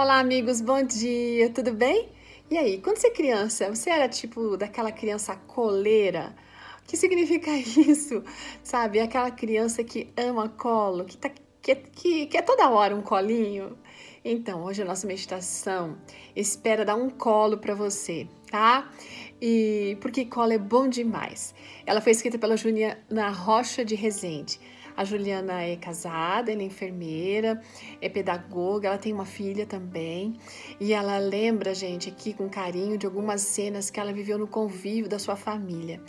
Olá, amigos, bom dia, tudo bem? E aí, quando você é criança, você era tipo daquela criança coleira? O que significa isso? Sabe, aquela criança que ama colo, que, tá, que, que, que é toda hora um colinho? Então, hoje a nossa meditação espera dar um colo para você, tá? E porque colo é bom demais. Ela foi escrita pela Juliana Rocha de Resende. A Juliana é casada, ela é enfermeira, é pedagoga, ela tem uma filha também. E ela lembra, gente, aqui com carinho de algumas cenas que ela viveu no convívio da sua família.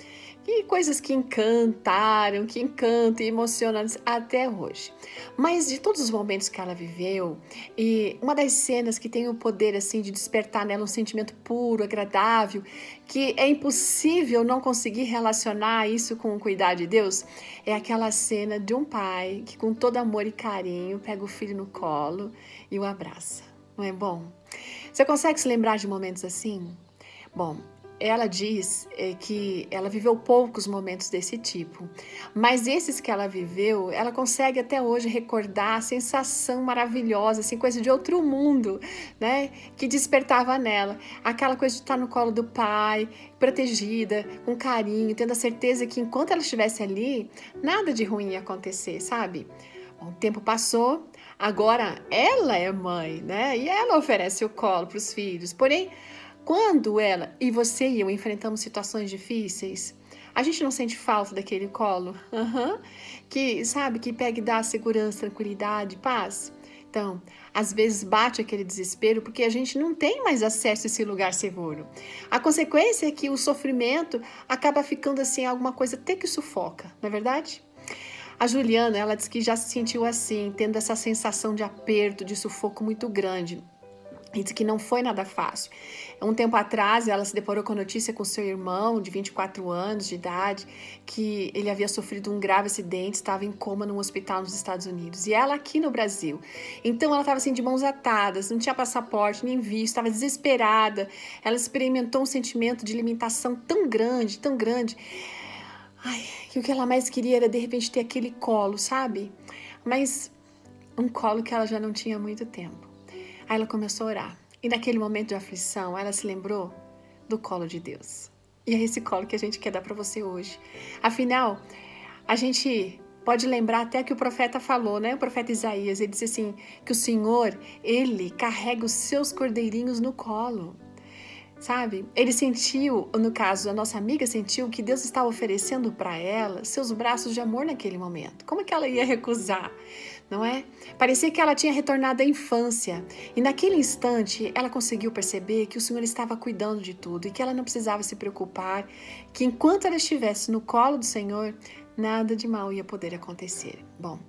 E coisas que encantaram, que encantam e emocionam até hoje. Mas de todos os momentos que ela viveu, e uma das cenas que tem o poder assim de despertar nela um sentimento puro, agradável, que é impossível não conseguir relacionar isso com o cuidar de Deus, é aquela cena de um pai que com todo amor e carinho pega o filho no colo e o abraça. Não é bom? Você consegue se lembrar de momentos assim? Bom, ela diz é, que ela viveu poucos momentos desse tipo, mas esses que ela viveu, ela consegue até hoje recordar a sensação maravilhosa, assim, coisa de outro mundo, né? Que despertava nela. Aquela coisa de estar no colo do pai, protegida, com carinho, tendo a certeza que enquanto ela estivesse ali, nada de ruim ia acontecer, sabe? O tempo passou, agora ela é mãe, né? E ela oferece o colo para os filhos, porém quando ela e você e eu enfrentamos situações difíceis, a gente não sente falta daquele colo, uhum. que sabe que pega e dá segurança, tranquilidade, paz. Então, às vezes bate aquele desespero porque a gente não tem mais acesso a esse lugar seguro. A consequência é que o sofrimento acaba ficando assim alguma coisa até que sufoca, não é verdade? A Juliana, ela diz que já se sentiu assim, tendo essa sensação de aperto, de sufoco muito grande. E que não foi nada fácil. Um tempo atrás, ela se deparou com a notícia com seu irmão, de 24 anos de idade, que ele havia sofrido um grave acidente, estava em coma num hospital nos Estados Unidos. E ela aqui no Brasil. Então, ela estava assim, de mãos atadas, não tinha passaporte, nem visto, estava desesperada. Ela experimentou um sentimento de limitação tão grande, tão grande. Ai, que o que ela mais queria era, de repente, ter aquele colo, sabe? Mas um colo que ela já não tinha há muito tempo. Aí ela começou a orar. E naquele momento de aflição, ela se lembrou do colo de Deus. E é esse colo que a gente quer dar para você hoje. Afinal, a gente pode lembrar até que o profeta falou, né? O profeta Isaías, ele disse assim: que o Senhor, ele carrega os seus cordeirinhos no colo sabe? Ele sentiu, no caso, a nossa amiga sentiu que Deus estava oferecendo para ela seus braços de amor naquele momento. Como é que ela ia recusar? Não é? Parecia que ela tinha retornado à infância. E naquele instante, ela conseguiu perceber que o Senhor estava cuidando de tudo e que ela não precisava se preocupar, que enquanto ela estivesse no colo do Senhor, nada de mal ia poder acontecer. Bom,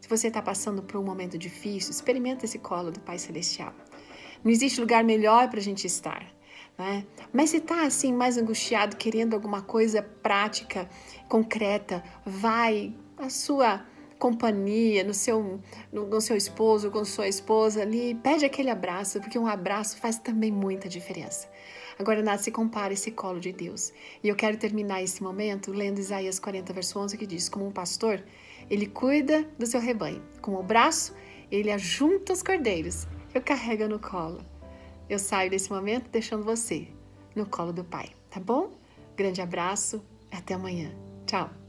se você está passando por um momento difícil, experimenta esse colo do Pai Celestial. Não existe lugar melhor para a gente estar. Né? Mas se está assim mais angustiado, querendo alguma coisa prática, concreta, vai a sua companhia, no seu, no, no, seu esposo, com sua esposa ali, pede aquele abraço, porque um abraço faz também muita diferença. Agora nada se compara esse colo de Deus. E eu quero terminar esse momento lendo Isaías 40, verso 11, que diz: Como um pastor, ele cuida do seu rebanho. Com o braço, ele ajunta os cordeiros, eu carrega no colo. Eu saio desse momento deixando você no colo do Pai, tá bom? Grande abraço, até amanhã. Tchau!